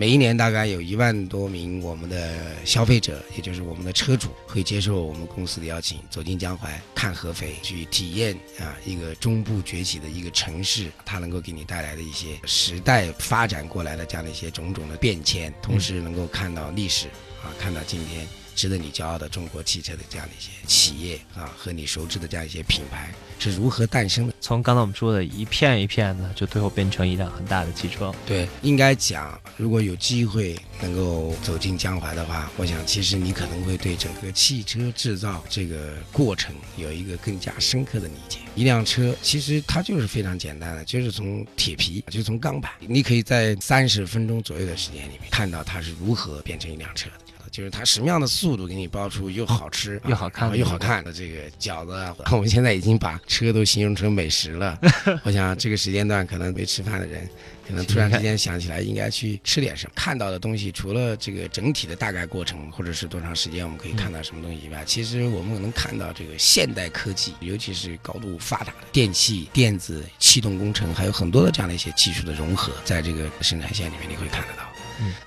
每一年大概有一万多名我们的消费者，也就是我们的车主，会接受我们公司的邀请，走进江淮看合肥，去体验啊一个中部崛起的一个城市，它能够给你带来的一些时代发展过来的这样的一些种种的变迁，同时能够看到历史啊，看到今天值得你骄傲的中国汽车的这样的一些企业啊，和你熟知的这样一些品牌是如何诞生的。从刚才我们说的一片一片的，就最后变成一辆很大的汽车。对，应该讲，如果有机会能够走进江淮的话，我想其实你可能会对整个汽车制造这个过程有一个更加深刻的理解。一辆车其实它就是非常简单的，就是从铁皮，就是从钢板，你可以在三十分钟左右的时间里面看到它是如何变成一辆车的。就是它什么样的速度给你包出又好吃又好看啊又好看的这个饺子啊，我们现在已经把车都形容成美食了。我想这个时间段可能没吃饭的人，可能突然之间想起来应该去吃点什么。看到的东西除了这个整体的大概过程，或者是多长时间我们可以看到什么东西以外，其实我们能看到这个现代科技，尤其是高度发达的电器、电子、气动工程，还有很多的这样的一些技术的融合，在这个生产线里面你会看得到。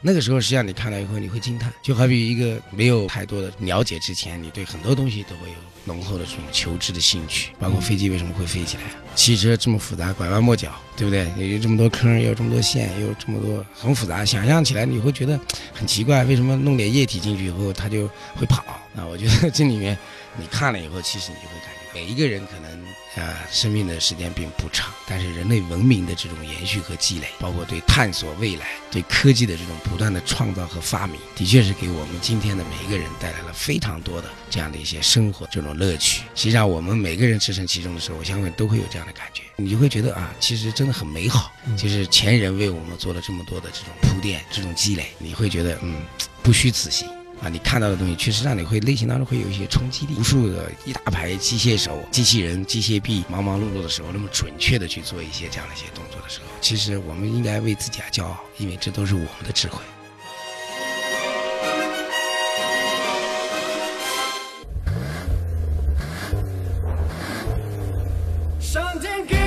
那个时候，实际上你看到以后，你会惊叹，就好比一个没有太多的了解之前，你对很多东西都会有浓厚的这种求知的兴趣。包括飞机为什么会飞起来，汽车这么复杂，拐弯抹角，对不对？有这么多坑，有这么多线，有这么多很复杂，想象起来你会觉得很奇怪，为什么弄点液体进去以后它就会跑？那我觉得这里面你看了以后，其实你就会感觉每一个人可能。啊，生命的时间并不长，但是人类文明的这种延续和积累，包括对探索未来、对科技的这种不断的创造和发明，的确是给我们今天的每一个人带来了非常多的这样的一些生活这种乐趣。实际上，我们每个人置身其中的时候，我相信都会有这样的感觉，你就会觉得啊，其实真的很美好。就是前人为我们做了这么多的这种铺垫、这种积累，你会觉得嗯，不虚此行。啊，你看到的东西确实让你会内心当中会有一些冲击力。无数的一大排机械手、机器人、机械臂，忙忙碌碌的时候，那么准确的去做一些这样的一些动作的时候，其实我们应该为自己而骄傲，因为这都是我们的智慧。上天给。